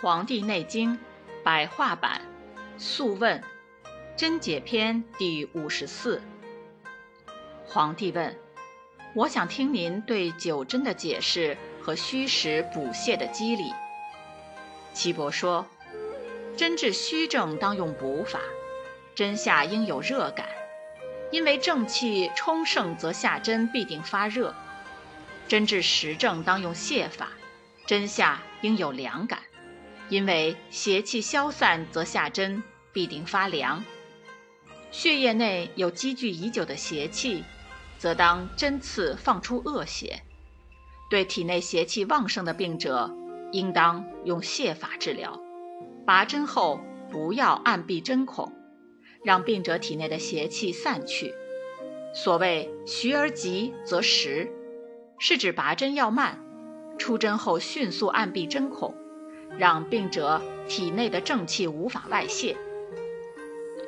《黄帝内经·白话版·素问·真解篇》第五十四。皇帝问：“我想听您对九针的解释和虚实补泻的机理。”岐伯说：“针治虚症当用补法，针下应有热感，因为正气充盛，则下针必定发热；针治实症当用泻法，针下应有凉感。”因为邪气消散，则下针必定发凉；血液内有积聚已久的邪气，则当针刺放出恶邪。对体内邪气旺盛的病者，应当用泻法治疗。拔针后不要按闭针孔，让病者体内的邪气散去。所谓“徐而急则实”，是指拔针要慢，出针后迅速按闭针孔。让病者体内的正气无法外泄。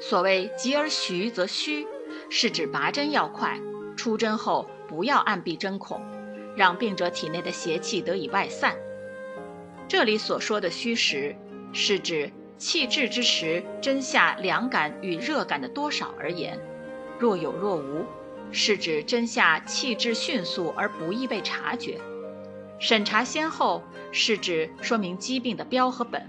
所谓急而徐则虚，是指拔针要快，出针后不要按闭针孔，让病者体内的邪气得以外散。这里所说的虚实，是指气滞之时针下凉感与热感的多少而言，若有若无，是指针下气滞迅速而不易被察觉。审查先后是指说明疾病的标和本，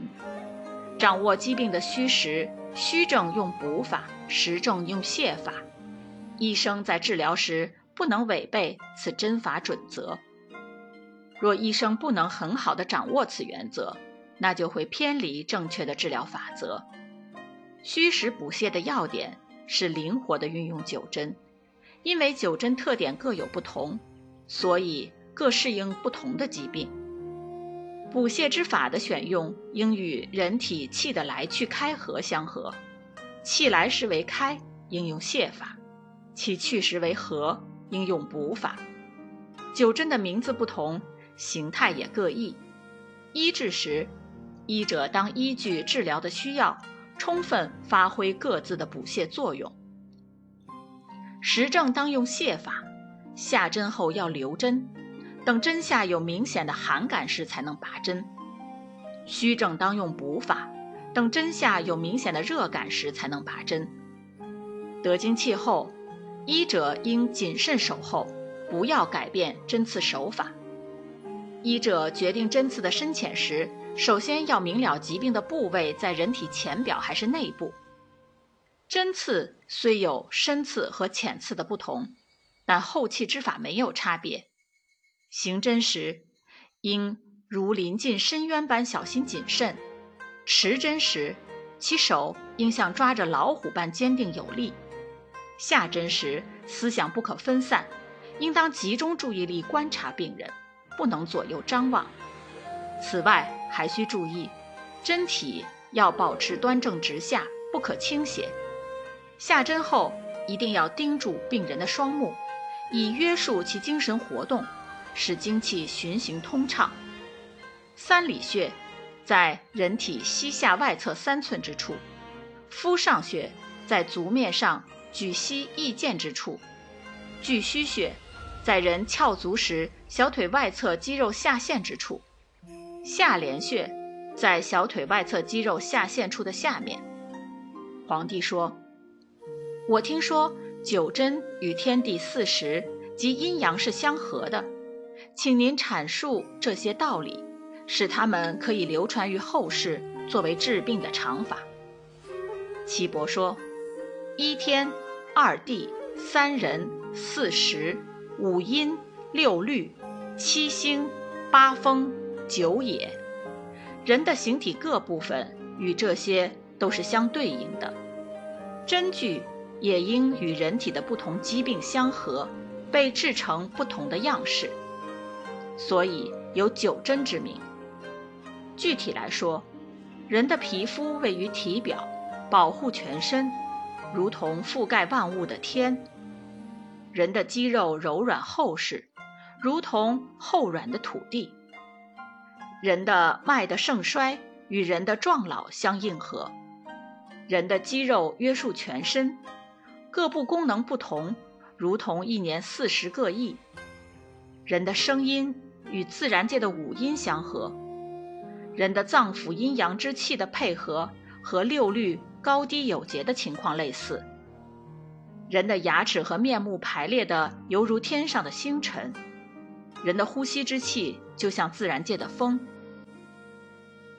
掌握疾病的虚实，虚症用补法，实症用泻法。医生在治疗时不能违背此针法准则。若医生不能很好的掌握此原则，那就会偏离正确的治疗法则。虚实补泻的要点是灵活的运用九针，因为九针特点各有不同，所以。各适应不同的疾病，补泻之法的选用应与人体气的来去开合相合。气来时为开，应用泻法；气去时为合，应用补法。九针的名字不同，形态也各异。医治时，医者当依据治疗的需要，充分发挥各自的补泻作用。实证当用泻法，下针后要留针。等针下有明显的寒感时才能拔针，虚症当用补法；等针下有明显的热感时才能拔针。得经气后，医者应谨慎守候，不要改变针刺手法。医者决定针刺的深浅时，首先要明了疾病的部位在人体浅表还是内部。针刺虽有深刺和浅刺的不同，但后气之法没有差别。行针时，应如临近深渊般小心谨慎；持针时，其手应像抓着老虎般坚定有力；下针时，思想不可分散，应当集中注意力观察病人，不能左右张望。此外，还需注意，针体要保持端正直下，不可倾斜。下针后，一定要盯住病人的双目，以约束其精神活动。使精气循行通畅。三里穴在人体膝下外侧三寸之处，夫上穴在足面上举膝翼剑之处，巨虚穴在人翘足时小腿外侧肌肉下陷之处，下廉穴在小腿外侧肌肉下陷处的下面。皇帝说：“我听说九针与天地四时及阴阳是相合的。”请您阐述这些道理，使他们可以流传于后世，作为治病的常法。岐伯说：一天、二地、三人、四时、五阴、六律、七星、八风、九野，人的形体各部分与这些都是相对应的，针具也应与人体的不同疾病相合，被制成不同的样式。所以有九针之名。具体来说，人的皮肤位于体表，保护全身，如同覆盖万物的天；人的肌肉柔软厚实，如同厚软的土地；人的脉的盛衰与人的壮老相应和；人的肌肉约束全身，各部功能不同，如同一年四时各异；人的声音。与自然界的五音相合，人的脏腑阴阳之气的配合和六律高低有节的情况类似。人的牙齿和面目排列的犹如天上的星辰，人的呼吸之气就像自然界的风。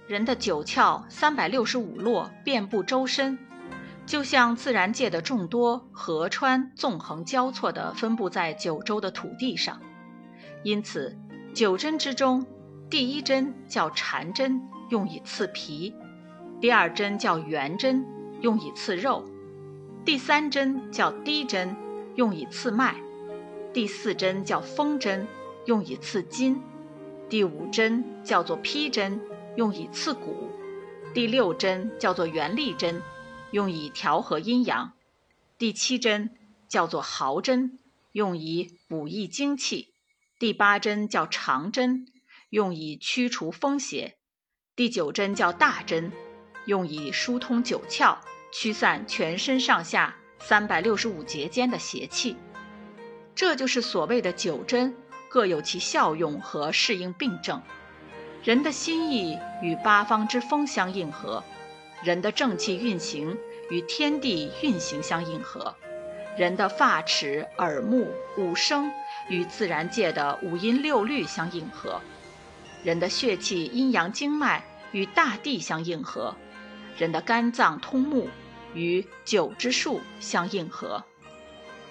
人的九窍三百六十五络遍布周身，就像自然界的众多河川纵横交错地分布在九州的土地上。因此，九针之中，第一针叫缠针，用以刺皮；第二针叫圆针，用以刺肉；第三针叫滴针，用以刺脉；第四针叫风针，用以刺筋；第五针叫做披针。用以刺骨，第六针叫做元力针，用以调和阴阳；第七针叫做毫针，用以补益精气；第八针叫长针，用以驱除风邪；第九针叫大针，用以疏通九窍，驱散全身上下三百六十五节间的邪气。这就是所谓的九针，各有其效用和适应病症。人的心意与八方之风相应和，人的正气运行与天地运行相应和，人的发齿、耳目、五声与自然界的五音六律相应和，人的血气、阴阳经脉与大地相应和，人的肝脏通目与九之数相应和。